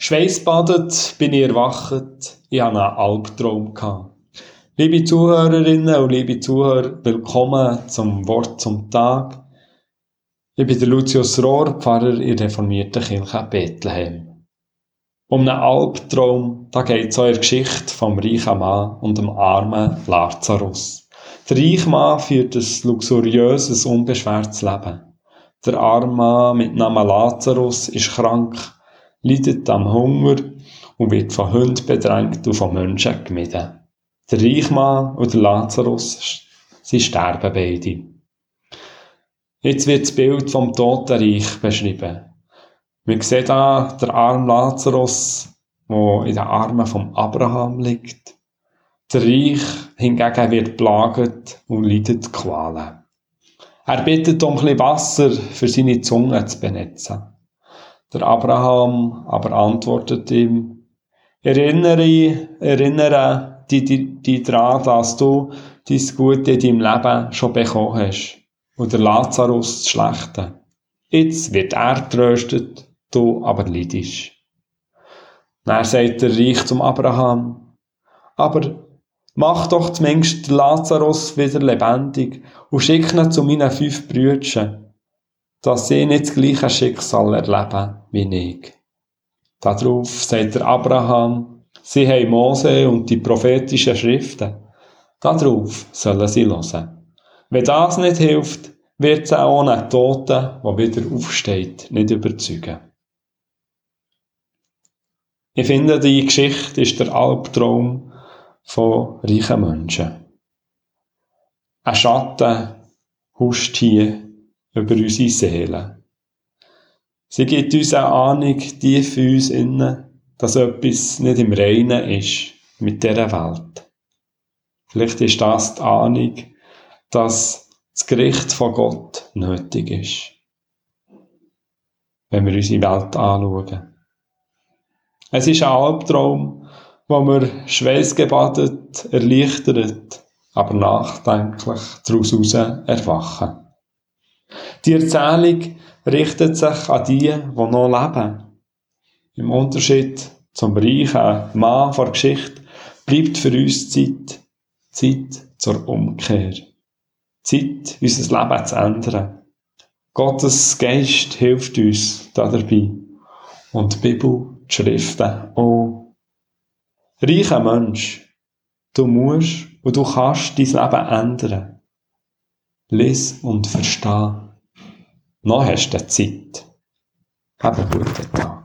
Schweißbadet bin ich erwacht, ich hatte einen Albtraum. Liebe Zuhörerinnen und liebe Zuhörer, willkommen zum Wort zum Tag. Ich bin der Lucius Rohr, Pfarrer in der reformierten Kirche Bethlehem. Um einen Albtraum, da geht es in der Geschichte vom reichen Mann und dem armen Lazarus. Der reiche Mann führt ein luxuriöses, unbeschwertes Leben. Der arme Mann mit Namen Lazarus ist krank leidet am Hunger und wird von Hunden bedrängt und von Menschen gemieden. Der Reichmann und der Lazarus, sie sterben beide. Jetzt wird das Bild vom Totenreich beschrieben. Wir sehen da der arme Lazarus, der in den Armen vom Abraham liegt. Der Reich hingegen wird plagt und leidet Qualen. Er bittet um ein bisschen Wasser für seine Zunge zu benetzen. Der Abraham aber antwortet ihm, erinnere, erinnere dich, dich, dich daran, dass du dein Gute in deinem Leben schon bekommen hast und der Lazarus das Schlechte. Jetzt wird er tröstet, du aber leidest. Dann sagt der Reich zum Abraham, aber mach doch zumindest Lazarus wieder lebendig und schick ihn zu meinen fünf Brüdern dass sie nicht das gleiche Schicksal erleben wie ich. Darauf sagt der Abraham, sie haben Mose und die prophetischen Schriften. Darauf sollen sie hören. Wenn das nicht hilft, wird es auch einen Toten, der wieder aufsteht, nicht überzeugen. Ich finde, die Geschichte ist der Albtraum von reichen Menschen. Ein Schatten huscht hier über unsere Seele. Sie gibt uns eine Ahnung tief in uns innen, dass etwas nicht im Reinen ist mit dieser Welt. Vielleicht ist das die Ahnung, dass das Gericht von Gott nötig ist. Wenn wir unsere Welt anschauen. Es ist ein Albtraum, wo wir schweißgebadet, erleichtert, aber nachdenklich daraus erwachen. Die Erzählung richtet sich an die, die noch leben. Im Unterschied zum reichen Mann vor Geschichte bleibt für uns Zeit, Zeit zur Umkehr. Zeit, unser Leben zu ändern. Gottes Geist hilft uns dabei. Und die Bibel, die Schriften auch. Reicher Mensch, du musst und du kannst dein Leben ändern. Lies und versteh. Noch hast du Zeit. Hab einen guten Tag.